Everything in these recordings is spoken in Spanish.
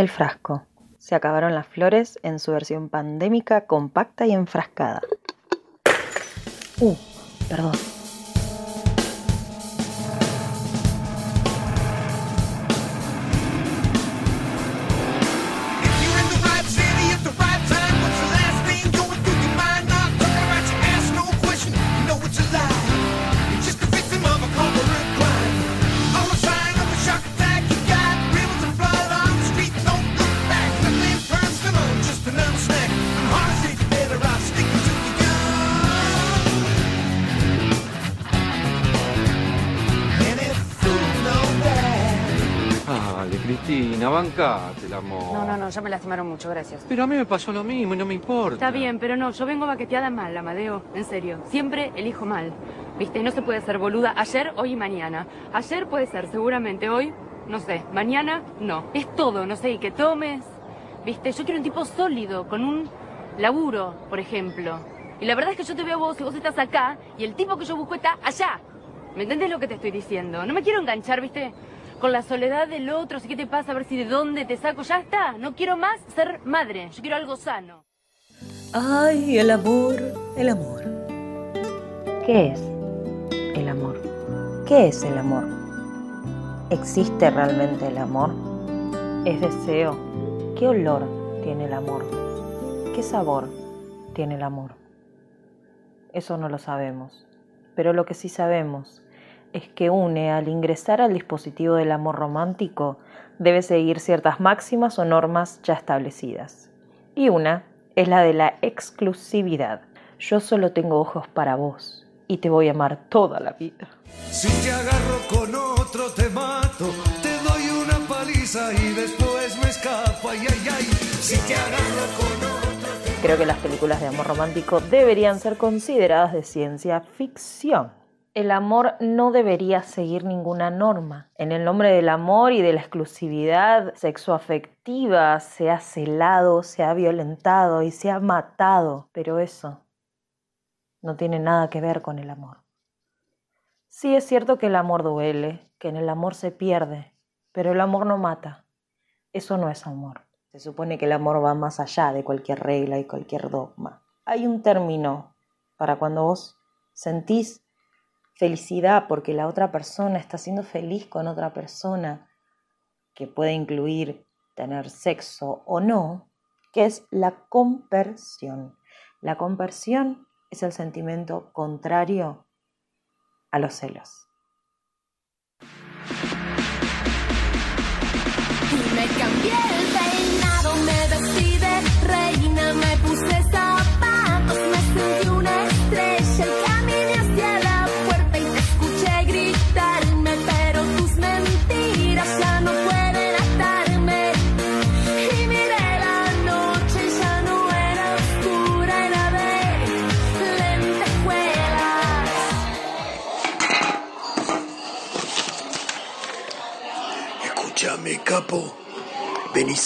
El frasco. Se acabaron las flores en su versión pandémica, compacta y enfrascada. Uh, perdón. Bancate el amor. No, no, no, ya me lastimaron mucho, gracias. Pero a mí me pasó lo mismo y no me importa. Está bien, pero no, yo vengo baqueteada mal, Amadeo, en serio. Siempre elijo mal. Viste, no se puede ser boluda ayer, hoy y mañana. Ayer puede ser, seguramente, hoy, no sé. Mañana, no. Es todo, no sé, y que tomes. Viste, yo quiero un tipo sólido, con un laburo, por ejemplo. Y la verdad es que yo te veo a vos y vos estás acá, y el tipo que yo busco está allá. ¿Me entendés lo que te estoy diciendo? No me quiero enganchar, ¿viste? Con la soledad del otro, si qué te pasa, a ver si de dónde te saco. Ya está, no quiero más ser madre, yo quiero algo sano. Ay, el amor, el amor. ¿Qué es el amor? ¿Qué es el amor? ¿Existe realmente el amor? ¿Es deseo? ¿Qué olor tiene el amor? ¿Qué sabor tiene el amor? Eso no lo sabemos, pero lo que sí sabemos es que une al ingresar al dispositivo del amor romántico debe seguir ciertas máximas o normas ya establecidas. Y una es la de la exclusividad. Yo solo tengo ojos para vos y te voy a amar toda la vida. Si te agarro con otro te mato, te doy una paliza y después me escapo, ay, ay, ay. Si te agarro con otro Creo que las películas de amor romántico deberían ser consideradas de ciencia ficción. El amor no debería seguir ninguna norma. En el nombre del amor y de la exclusividad sexoafectiva se ha celado, se ha violentado y se ha matado. Pero eso no tiene nada que ver con el amor. Sí es cierto que el amor duele, que en el amor se pierde, pero el amor no mata. Eso no es amor. Se supone que el amor va más allá de cualquier regla y cualquier dogma. Hay un término para cuando vos sentís felicidad porque la otra persona está siendo feliz con otra persona, que puede incluir tener sexo o no, que es la compersión. La compersión es el sentimiento contrario a los celos. Me cambié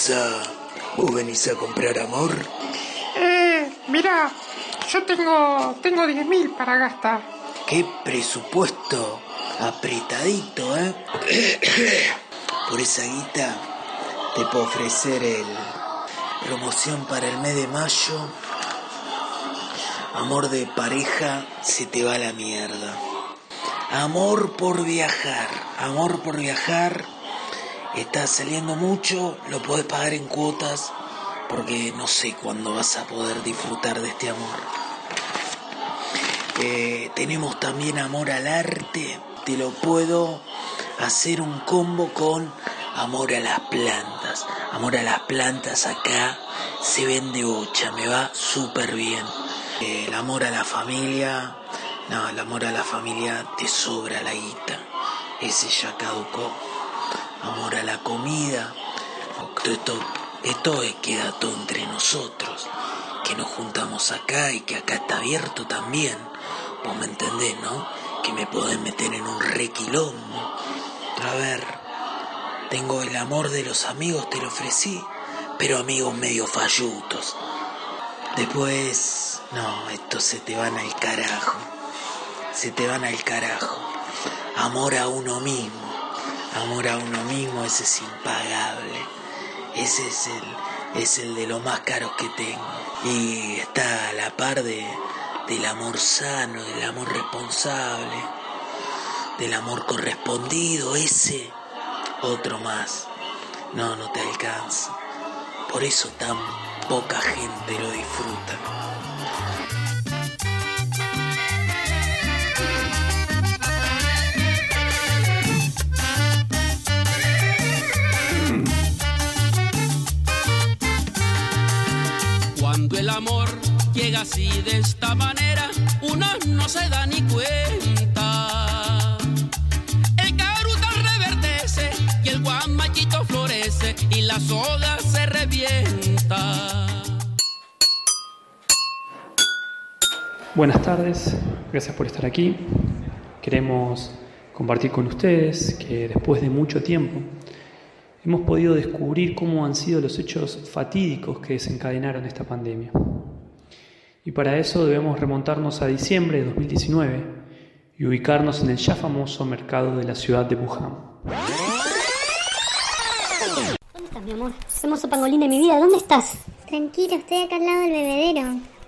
¿Venís a. vos venís a comprar amor? Eh, mira, yo tengo, tengo 10 mil para gastar. Qué presupuesto apretadito, ¿eh? Por esa guita te puedo ofrecer el promoción para el mes de mayo. Amor de pareja se te va a la mierda. Amor por viajar, amor por viajar. Está saliendo mucho, lo podés pagar en cuotas porque no sé cuándo vas a poder disfrutar de este amor. Eh, tenemos también amor al arte. Te lo puedo hacer un combo con amor a las plantas. Amor a las plantas acá se vende bocha, me va súper bien. Eh, el amor a la familia, no, el amor a la familia te sobra la guita. Ese ya caducó. Amor a la comida. Esto, esto queda todo entre nosotros. Que nos juntamos acá y que acá está abierto también. Vos me entendés, ¿no? Que me podés meter en un requilombo. A ver, tengo el amor de los amigos, te lo ofrecí, pero amigos medio fallutos. Después, no, estos se te van al carajo. Se te van al carajo. Amor a uno mismo. Amor a uno mismo, ese es impagable. Ese es el, es el de los más caros que tengo. Y está a la par de, del amor sano, del amor responsable, del amor correspondido. Ese, otro más. No, no te alcanza. Por eso tan poca gente lo disfruta. Llega así de esta manera, uno no se da ni cuenta. El caruta reverdece y el guamachito florece y la soga se revienta. Buenas tardes, gracias por estar aquí. Queremos compartir con ustedes que después de mucho tiempo hemos podido descubrir cómo han sido los hechos fatídicos que desencadenaron esta pandemia. Y para eso debemos remontarnos a diciembre de 2019 y ubicarnos en el ya famoso mercado de la ciudad de Wuhan. ¿Dónde estás, mi amor? Hermoso pangolín de mi vida, ¿dónde estás? Tranquilo, estoy acá al lado del bebedero.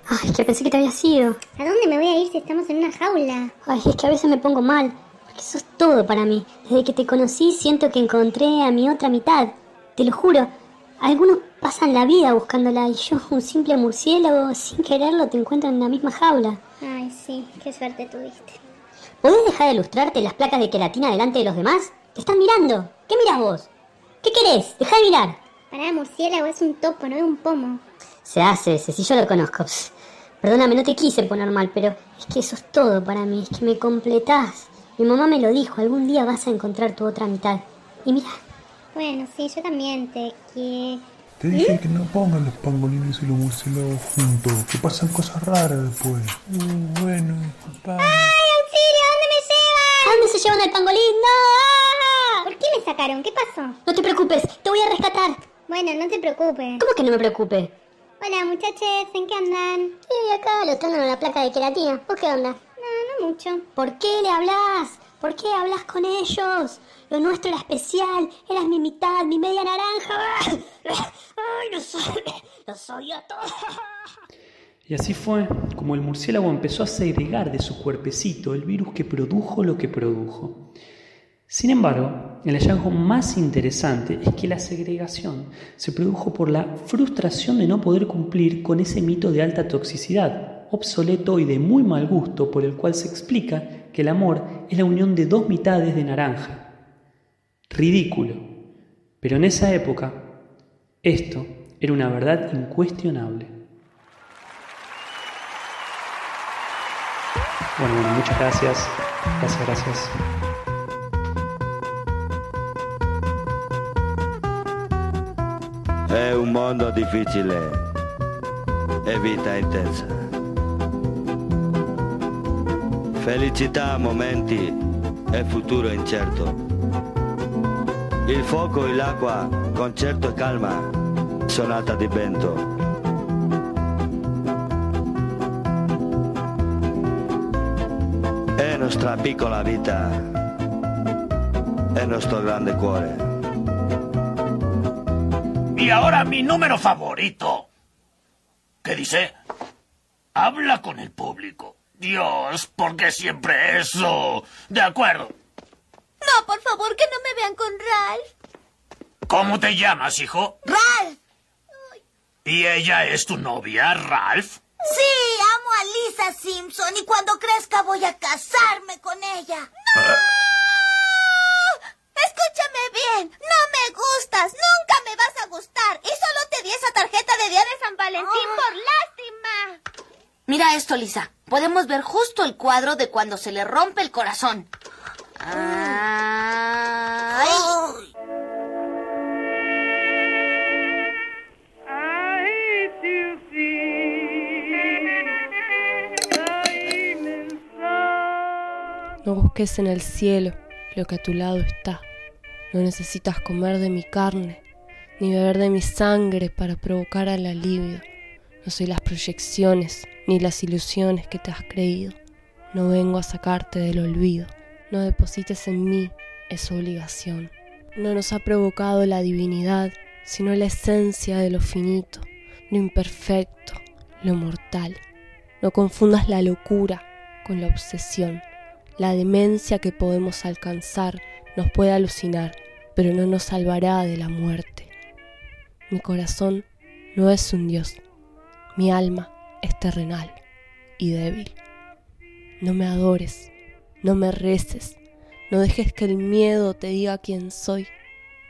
Ay, que pensé que te habías ido. ¿A dónde me voy a ir si estamos en una jaula? Ay, es que a veces me pongo mal, porque sos todo para mí. Desde que te conocí siento que encontré a mi otra mitad. Te lo juro. Algunos pasan la vida buscándola y yo, un simple murciélago, sin quererlo, te encuentro en la misma jaula. Ay, sí, qué suerte tuviste. ¿Podés dejar de ilustrarte las placas de queratina delante de los demás? Te están mirando. ¿Qué miras vos? ¿Qué querés? Deja de mirar. Pará, murciélago es un topo, no es un pomo. Se hace ese, si yo lo conozco. Pss, Perdóname, no te quise poner mal, pero es que eso es todo para mí, es que me completás. Mi mamá me lo dijo, algún día vas a encontrar tu otra mitad. Y mira, Bueno, sí, yo también te quiero. Te dije que no pongan los pangolines y los murciélagos juntos, que pasan cosas raras después. Mm, bueno, disculpame. ¡Ay, auxilio! ¿Dónde me llevan? ¿a dónde se llevan al pangolín? ¡No! ¿Por qué me sacaron? ¿Qué pasó? No te preocupes, te voy a rescatar. Bueno, no te preocupes. ¿Cómo que no me preocupe? Hola, muchachos, ¿en qué andan? Sí, acá lo están en la placa de queratina. ¿Vos qué onda? No, no mucho. ¿Por qué le hablas? ¿Por qué hablas con ellos? Lo nuestro era especial. Eras mi mitad, mi media naranja. Ay, no soy. Lo soy a todos. Y así fue como el murciélago empezó a segregar de su cuerpecito el virus que produjo lo que produjo. Sin embargo, el hallazgo más interesante es que la segregación se produjo por la frustración de no poder cumplir con ese mito de alta toxicidad, obsoleto y de muy mal gusto por el cual se explica que el amor es la unión de dos mitades de naranja. Ridículo. Pero en esa época, esto era una verdad incuestionable. Bueno, bueno, muchas gracias. Gracias, gracias. È un mondo difficile e vita intensa. Felicità a momenti e futuro incerto. Il fuoco e l'acqua, concerto e calma, sonata di vento. È nostra piccola vita, è nostro grande cuore. Y ahora mi número favorito. ¿Qué dice? Habla con el público. Dios, ¿por qué siempre eso? De acuerdo. No, por favor, que no me vean con Ralph. ¿Cómo te llamas, hijo? ¡Ralph! ¿Y ella es tu novia, Ralph? Sí, amo a Lisa Simpson y cuando crezca voy a casarme con ella. ¡No! Escúchame bien, no me gustas, nunca me vas a gustar y solo te di esa tarjeta de Día de San Valentín por lástima. Mira esto, Lisa. Podemos ver justo el cuadro de cuando se le rompe el corazón. Ay. No busques en el cielo lo que a tu lado está. No necesitas comer de mi carne, ni beber de mi sangre para provocar el alivio. No soy las proyecciones ni las ilusiones que te has creído. No vengo a sacarte del olvido. No deposites en mí esa obligación. No nos ha provocado la divinidad, sino la esencia de lo finito, lo imperfecto, lo mortal. No confundas la locura con la obsesión. La demencia que podemos alcanzar nos puede alucinar, pero no nos salvará de la muerte. Mi corazón no es un dios, mi alma es terrenal y débil. No me adores, no me reces, no dejes que el miedo te diga quién soy.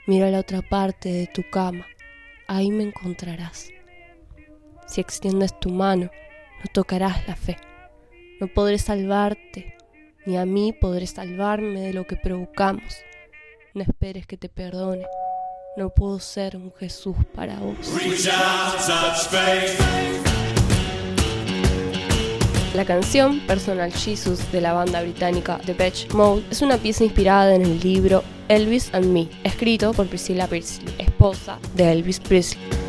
Mira la otra parte de tu cama, ahí me encontrarás. Si extiendes tu mano, no tocarás la fe. No podré salvarte, ni a mí podré salvarme de lo que provocamos. No esperes que te perdone. No puedo ser un Jesús para vos. La canción Personal Jesus de la banda británica The Depeche Mode es una pieza inspirada en el libro Elvis and Me, escrito por Priscilla Presley, esposa de Elvis Presley.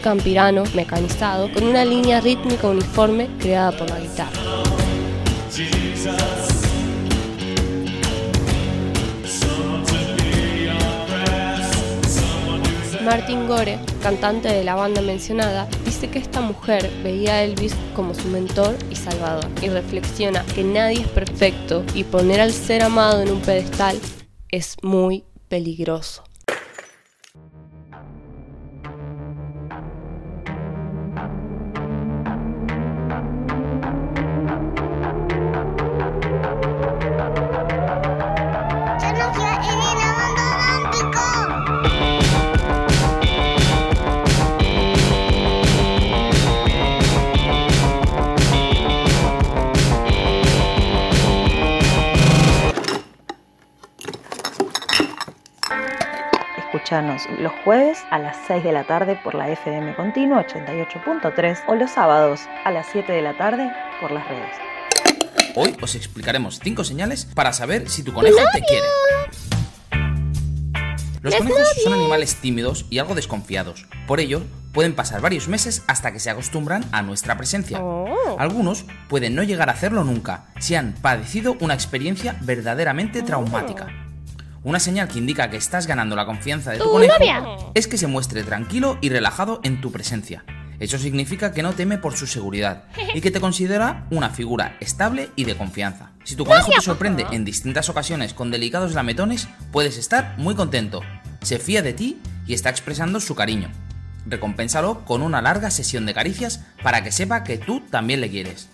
Campirano mecanizado con una línea rítmica uniforme creada por la guitarra. Martin Gore, cantante de la banda mencionada, dice que esta mujer veía a Elvis como su mentor y salvador, y reflexiona que nadie es perfecto y poner al ser amado en un pedestal es muy peligroso. Los jueves a las 6 de la tarde por la FM Continua 88.3 o los sábados a las 7 de la tarde por las redes. Hoy os explicaremos 5 señales para saber si tu conejo te quiere. Los conejos son animales tímidos y algo desconfiados. Por ello, pueden pasar varios meses hasta que se acostumbran a nuestra presencia. Algunos pueden no llegar a hacerlo nunca si han padecido una experiencia verdaderamente traumática. Una señal que indica que estás ganando la confianza de tu ¡Tu conejo novia! es que se muestre tranquilo y relajado en tu presencia. Eso significa que no teme por su seguridad y que te considera una figura estable y de confianza. Si tu conejo te sorprende en distintas ocasiones con delicados lametones, puedes estar muy contento. Se fía de ti y está expresando su cariño. Recompénsalo con una larga sesión de caricias para que sepa que tú también le quieres.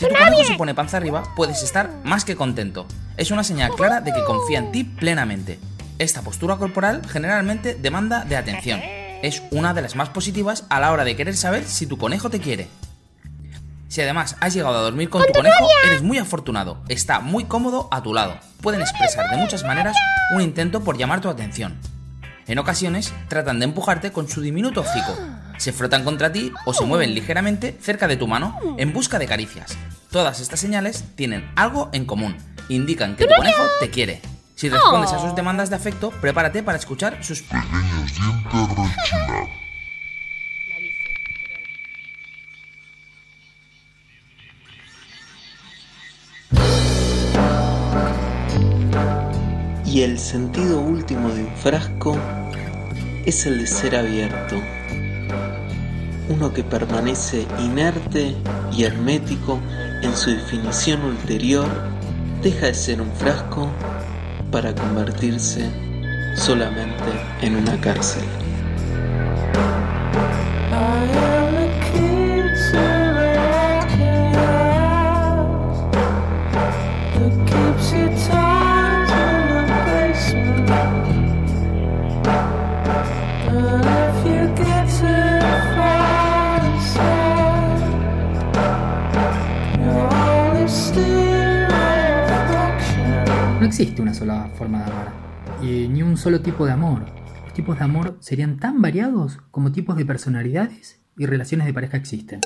Si tu conejo se pone panza arriba, puedes estar más que contento. Es una señal clara de que confía en ti plenamente. Esta postura corporal generalmente demanda de atención. Es una de las más positivas a la hora de querer saber si tu conejo te quiere. Si además has llegado a dormir con tu conejo, eres muy afortunado. Está muy cómodo a tu lado. Pueden expresar de muchas maneras un intento por llamar tu atención. En ocasiones tratan de empujarte con su diminuto hocico. Se frotan contra ti o se mueven ligeramente cerca de tu mano en busca de caricias. Todas estas señales tienen algo en común. Indican que tu conejo te quiere. Si respondes a sus demandas de afecto, prepárate para escuchar sus Pequeños dientes rechinar. Y el sentido último de un frasco es el de ser abierto. Uno que permanece inerte y hermético en su definición ulterior deja de ser un frasco para convertirse solamente en una cárcel. Existe una sola forma de amar, y ni un solo tipo de amor. Los tipos de amor serían tan variados como tipos de personalidades y relaciones de pareja existen.